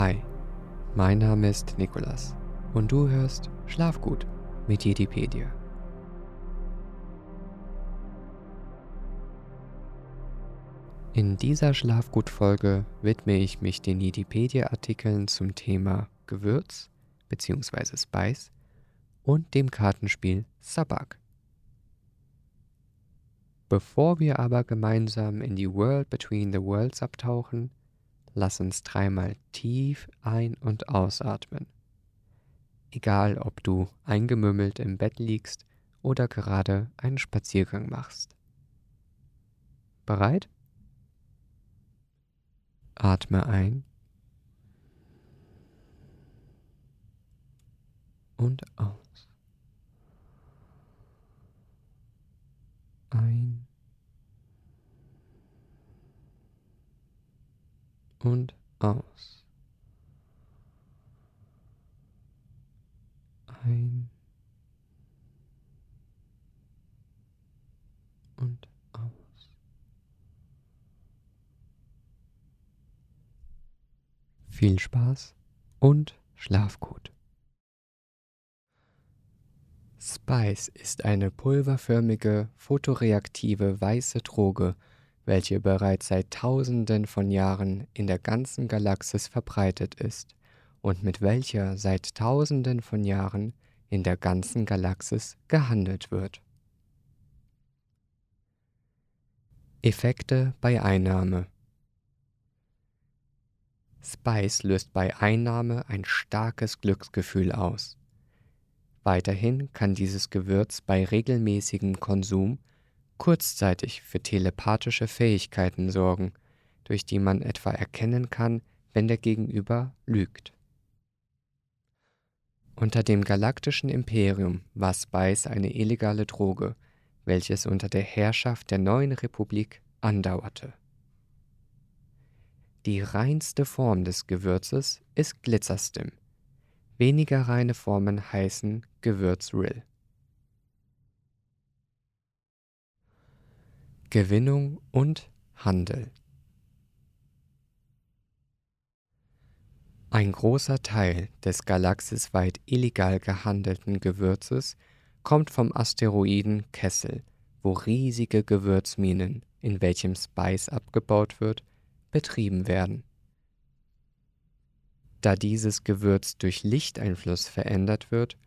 Hi, mein Name ist Nikolas und du hörst Schlafgut mit Jedipedia. In dieser Schlafgut-Folge widme ich mich den Jedipedia-Artikeln zum Thema Gewürz bzw. Spice und dem Kartenspiel Sabak. Bevor wir aber gemeinsam in die World Between the Worlds abtauchen, lass uns dreimal tief ein- und ausatmen. Egal, ob du eingemümmelt im Bett liegst oder gerade einen Spaziergang machst. Bereit? Atme ein und aus. Ein und aus. Ein und aus. Viel Spaß und schlaf gut. Spice ist eine pulverförmige, photoreaktive weiße Droge, welche bereits seit Tausenden von Jahren in der ganzen Galaxis verbreitet ist und mit welcher seit Tausenden von Jahren in der ganzen Galaxis gehandelt wird. Effekte bei Einnahme Spice löst bei Einnahme ein starkes Glücksgefühl aus. Weiterhin kann dieses Gewürz bei regelmäßigem Konsum kurzzeitig für telepathische Fähigkeiten sorgen, durch die man etwa erkennen kann, wenn der Gegenüber lügt. Unter dem galaktischen Imperium war Spice eine illegale Droge, welches unter der Herrschaft der neuen Republik andauerte. Die reinste Form des Gewürzes ist Glitzerstim. Weniger reine Formen heißen Gewürzrill. Gewinnung und Handel. Ein großer Teil des galaxisweit illegal gehandelten Gewürzes kommt vom Asteroiden Kessel, wo riesige Gewürzminen, in welchem Spice abgebaut wird, betrieben werden. Da dieses Gewürz durch Lichteinfluss verändert wird,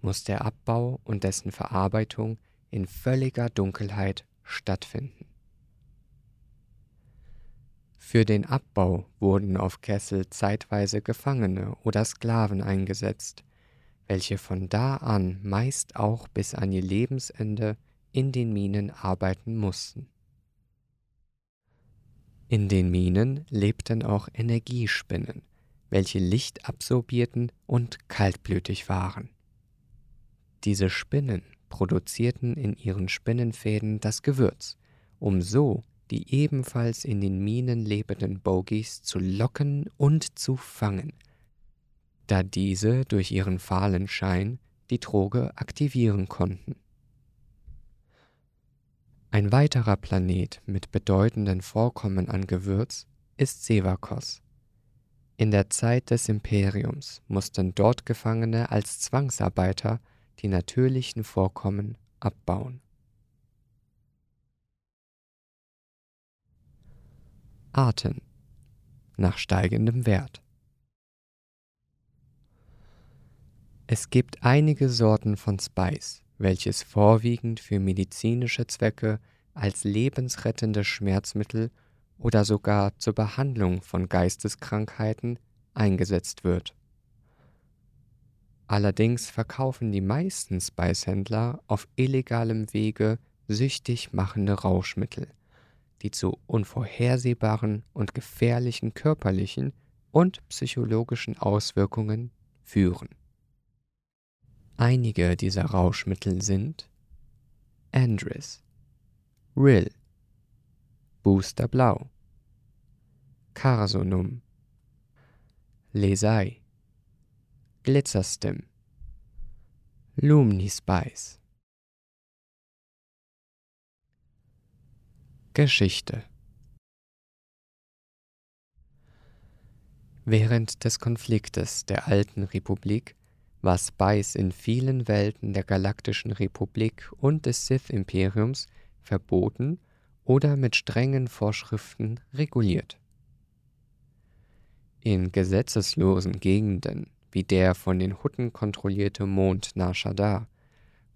muss der Abbau und dessen Verarbeitung in völliger Dunkelheit stattfinden. Für den Abbau wurden auf Kessel zeitweise Gefangene oder Sklaven eingesetzt, welche von da an meist auch bis an ihr Lebensende in den Minen arbeiten mussten. In den Minen lebten auch Energiespinnen, welche Licht absorbierten und kaltblütig waren. Diese Spinnen produzierten in ihren Spinnenfäden das Gewürz, um so die ebenfalls in den Minen lebenden Bogies zu locken und zu fangen, da diese durch ihren fahlen Schein die Droge aktivieren konnten. Ein weiterer Planet mit bedeutenden Vorkommen an Gewürz ist Sevakos. In der Zeit des Imperiums mussten dort Gefangene als Zwangsarbeiter die natürlichen Vorkommen abbauen. Arten nach steigendem Wert. Es gibt einige Sorten von Spice, welches vorwiegend für medizinische Zwecke als lebensrettende Schmerzmittel oder sogar zur Behandlung von Geisteskrankheiten eingesetzt wird. Allerdings verkaufen die meisten Spice-Händler auf illegalem Wege süchtig machende Rauschmittel, die zu unvorhersehbaren und gefährlichen körperlichen und psychologischen Auswirkungen führen. Einige dieser Rauschmittel sind Andris, Rill, Booster Blau, Carsonum, Lesai, Glitzerstim, Lumnispice. Geschichte Während des Konfliktes der Alten Republik war Spice in vielen Welten der Galaktischen Republik und des Sith-Imperiums verboten oder mit strengen Vorschriften reguliert. In gesetzeslosen Gegenden, wie der von den Hutten kontrollierte Mond Nar Shaddaa,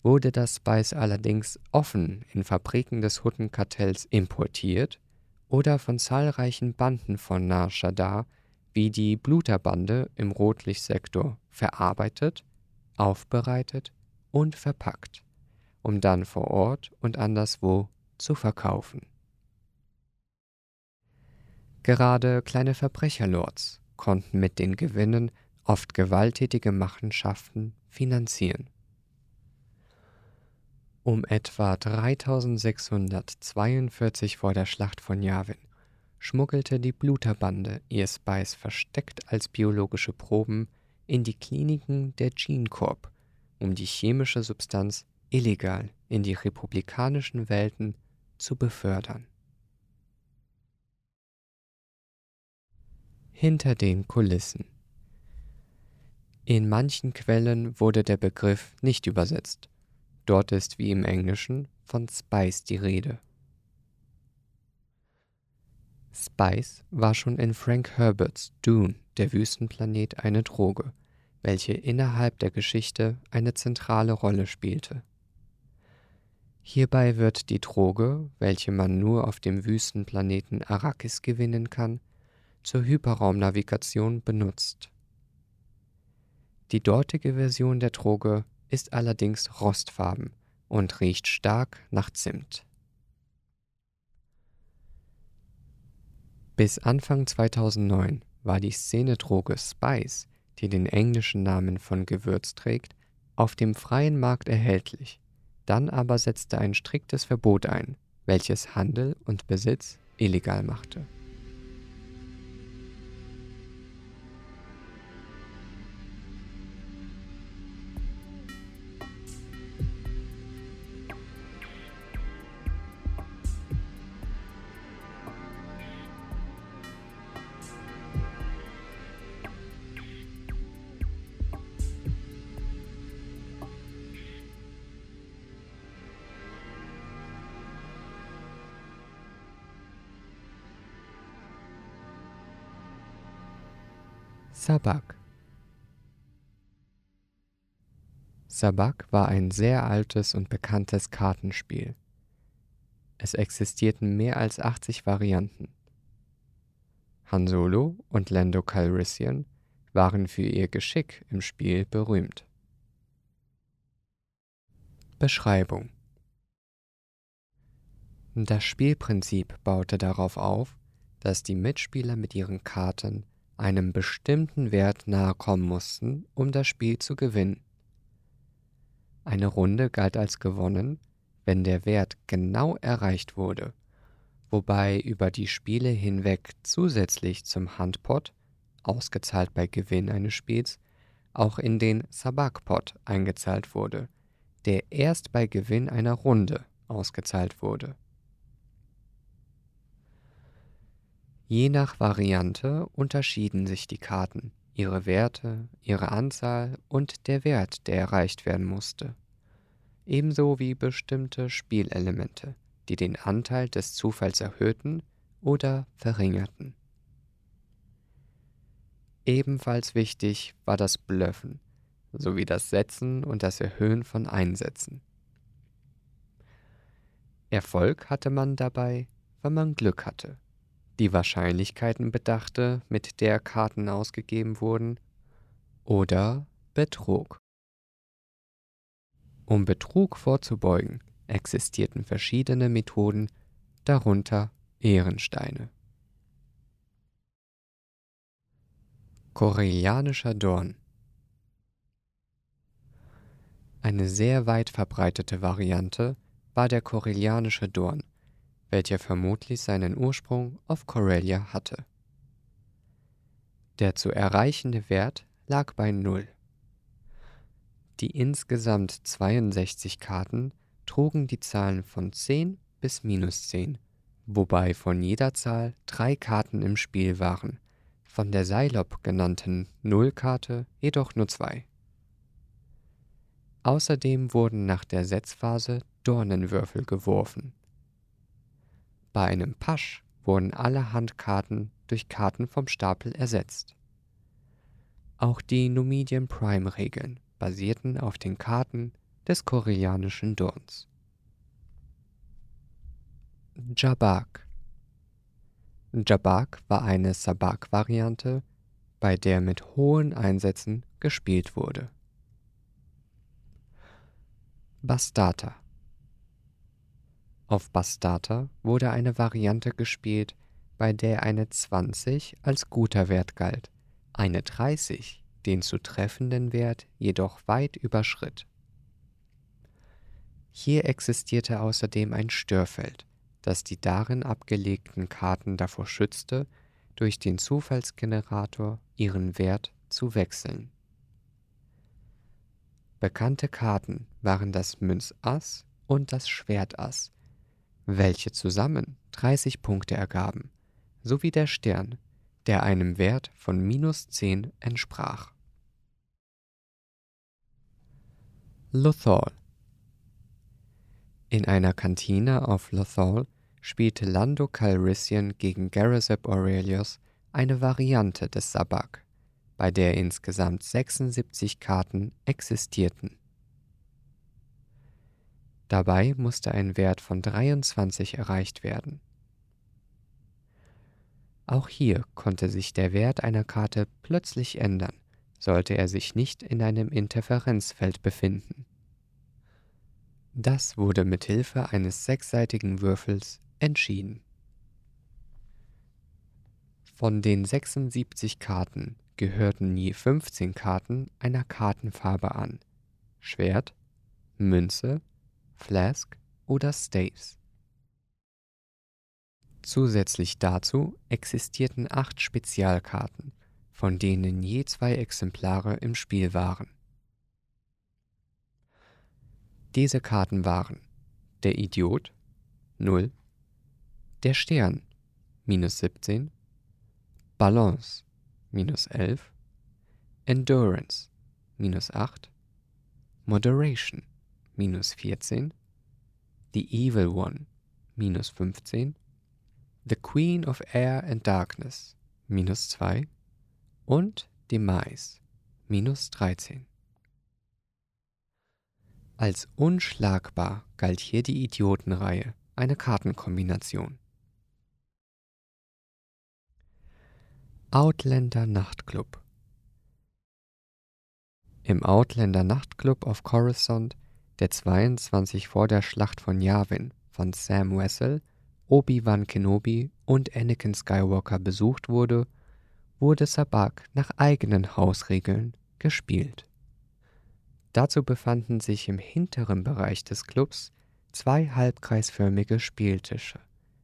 wurde das Spice allerdings offen in Fabriken des Huttenkartells importiert oder von zahlreichen Banden von Nar Shaddaa wie die Bluterbande im Rotlichtsektor verarbeitet, aufbereitet und verpackt, um dann vor Ort und anderswo zu verkaufen. Gerade kleine Verbrecherlords konnten mit den Gewinnen oft gewalttätige Machenschaften finanzieren. Um etwa 3642 vor der Schlacht von Yavin schmuggelte die Bluterbande ihr Spice versteckt als biologische Proben in die Kliniken der Gene Corp, um die chemische Substanz illegal in die republikanischen Welten zu befördern. Hinter den Kulissen In manchen Quellen wurde der Begriff nicht übersetzt. Dort ist wie im Englischen von Spice die Rede. Spice war schon in Frank Herberts Dune, der Wüstenplanet, eine Droge, welche innerhalb der Geschichte eine zentrale Rolle spielte. Hierbei wird die Droge, welche man nur auf dem Wüstenplaneten Arrakis gewinnen kann, zur Hyperraumnavigation benutzt. Die dortige Version der Droge ist allerdings rostfarben und riecht stark nach Zimt. Bis Anfang 2009 war die Szenedroge Spice, die den englischen Namen von Gewürz trägt, auf dem freien Markt erhältlich. Dann aber setzte ein striktes Verbot ein, welches Handel und Besitz illegal machte. Sabak Sabak war ein sehr altes und bekanntes Kartenspiel. Es existierten mehr als 80 Varianten. Han Solo und Lando Calrissian waren für ihr Geschick im Spiel berühmt. Beschreibung Das Spielprinzip baute darauf auf, dass die Mitspieler mit ihren Karten einem bestimmten Wert nahe kommen mussten, um das Spiel zu gewinnen. Eine Runde galt als gewonnen, wenn der Wert genau erreicht wurde, wobei über die Spiele hinweg zusätzlich zum Handpot, ausgezahlt bei Gewinn eines Spiels, auch in den Sabakpot eingezahlt wurde, der erst bei Gewinn einer Runde ausgezahlt wurde. Je nach Variante unterschieden sich die Karten, ihre Werte, ihre Anzahl und der Wert, der erreicht werden musste. Ebenso wie bestimmte Spielelemente, die den Anteil des Zufalls erhöhten oder verringerten. Ebenfalls wichtig war das Blöffen sowie das Setzen und das Erhöhen von Einsätzen. Erfolg hatte man dabei, wenn man Glück hatte die Wahrscheinlichkeiten bedachte, mit der Karten ausgegeben wurden, oder Betrug. Um Betrug vorzubeugen, existierten verschiedene Methoden, darunter Ehrensteine. Korellianischer Dorn Eine sehr weit verbreitete Variante war der Korellianische Dorn, welcher vermutlich seinen Ursprung auf Corellia hatte. Der zu erreichende Wert lag bei 0. Die insgesamt 62 Karten trugen die Zahlen von 10 bis minus 10, wobei von jeder Zahl drei Karten im Spiel waren, von der Seilop genannten Nullkarte jedoch nur zwei. Außerdem wurden nach der Setzphase Dornenwürfel geworfen. Bei einem Pasch wurden alle Handkarten durch Karten vom Stapel ersetzt. Auch die Numidian Prime-Regeln basierten auf den Karten des koreanischen Dorns. Jabak Jabak war eine Sabak-Variante, bei der mit hohen Einsätzen gespielt wurde. Bastata Auf Bastata wurde eine Variante gespielt, bei der eine 20 als guter Wert galt, eine 30 den zu treffenden Wert jedoch weit überschritt. Hier existierte außerdem ein Störfeld, das die darin abgelegten Karten davor schützte, durch den Zufallsgenerator ihren Wert zu wechseln. Bekannte Karten waren das Münzass und das Schwertass, welche zusammen 30 Punkte ergaben, sowie der Stern, der einem Wert von minus 10 entsprach. Lothal In einer Kantine auf Lothal spielte Lando Calrissian gegen Garazep Aurelius eine Variante des Sabak, bei der insgesamt 76 Karten existierten. Dabei musste ein Wert von 23 erreicht werden. Auch hier konnte sich der Wert einer Karte plötzlich ändern, sollte er sich nicht in einem Interferenzfeld befinden. Das wurde mit Hilfe eines sechsseitigen Würfels entschieden. Von den 76 Karten gehörten je 15 Karten einer Kartenfarbe an. Schwert, Münze, Flask oder Staves. Zusätzlich dazu existierten acht Spezialkarten, von denen je zwei Exemplare im Spiel waren. Diese Karten waren der Idiot 0 der Stern minus 17, Balance minus 11, Endurance minus 8, Moderation minus 14, The Evil One minus 15, The Queen of Air and Darkness minus 2 und Demise minus 13. Als unschlagbar galt hier die Idiotenreihe, eine Kartenkombination. Outlander Nachtclub Im Outlander Nachtclub auf Coruscant, der 22 vor der Schlacht von Yavin von Sam Wessel, Obi-Wan Kenobi und Anakin Skywalker besucht wurde, wurde Sabak nach eigenen Hausregeln gespielt. Dazu befanden sich im hinteren Bereich des Clubs zwei halbkreisförmige Spieltische,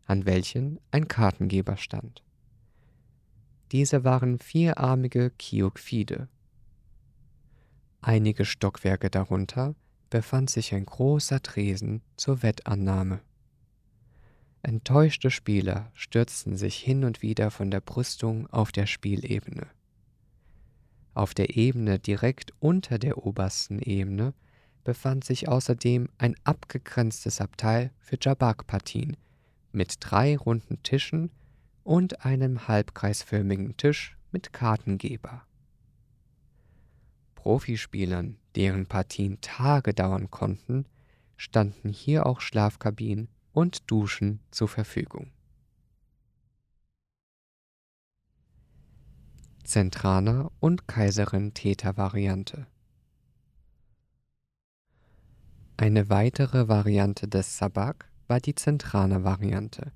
an welchen ein Kartengeber stand. Diese waren vierarmige Kiokfide. Einige Stockwerke darunter befand sich ein großer Tresen zur Wettannahme. Enttäuschte Spieler stürzten sich hin und wieder von der Brüstung auf der Spielebene. Auf der Ebene direkt unter der obersten Ebene befand sich außerdem ein abgegrenztes Abteil für Jabak-Partien mit drei runden Tischen und einem halbkreisförmigen Tisch mit Kartengeber. Profispielern, deren Partien Tage dauern konnten, standen hier auch Schlafkabinen und Duschen zur Verfügung. Zentraner und Kaiserin Theta Variante Eine weitere Variante des Sabak war die Zentraner Variante,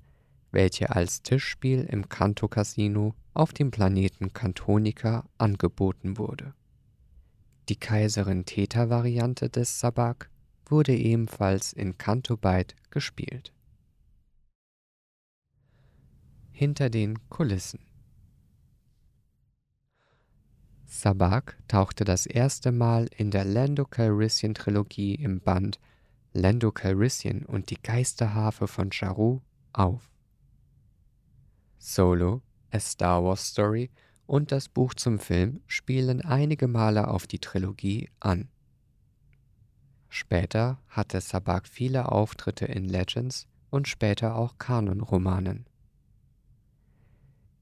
welche als Tischspiel im Kanto Casino auf dem Planeten Kantonica angeboten wurde. Die Kaiserin Theta-Variante des Sabak wurde ebenfalls in Kanto Byte gespielt. Hinter den Kulissen Sabak tauchte das erste Mal in der Lando Calrissian Trilogie im Band Lando Calrissian und die Geisterharfe von Charu auf. Solo, A Star Wars Story und das Buch zum Film spielen einige Male auf die Trilogie an. Später hatte Sabak viele Auftritte in Legends und später auch Kanonromanen.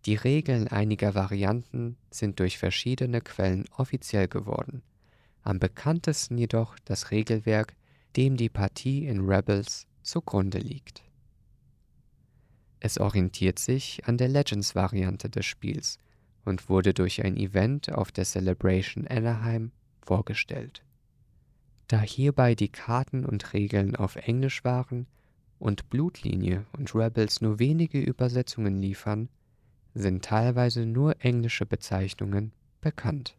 Die Regeln einiger Varianten sind durch verschiedene Quellen offiziell geworden, am bekanntesten jedoch das Regelwerk, dem die Partie in Rebels zugrunde liegt. Es orientiert sich an der Legends-Variante des Spiels und wurde durch ein Event auf der Celebration Anaheim vorgestellt. Da hierbei die Karten und Regeln auf Englisch waren und Blutlinie und Rebels nur wenige Übersetzungen liefern, sind teilweise nur englische Bezeichnungen bekannt.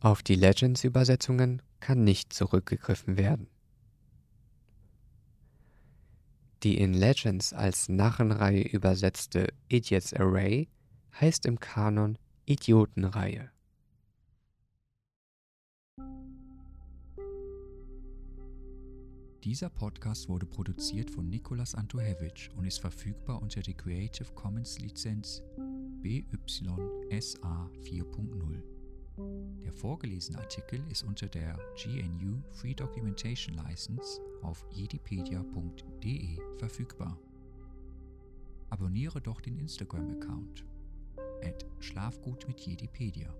Auf die Legends-Übersetzungen kann nicht zurückgegriffen werden. Die in Legends als Narrenreihe übersetzte Idiots Array heißt im Kanon Idiotenreihe. Dieser Podcast wurde produziert von Nikolas Antohevich und ist verfügbar unter der Creative Commons Lizenz BYSA 4.0. Der vorgelesene Artikel ist unter der GNU Free Documentation License auf jedipedia.de verfügbar. Abonniere doch den Instagram-Account at Schlafgut mit Jedipedia.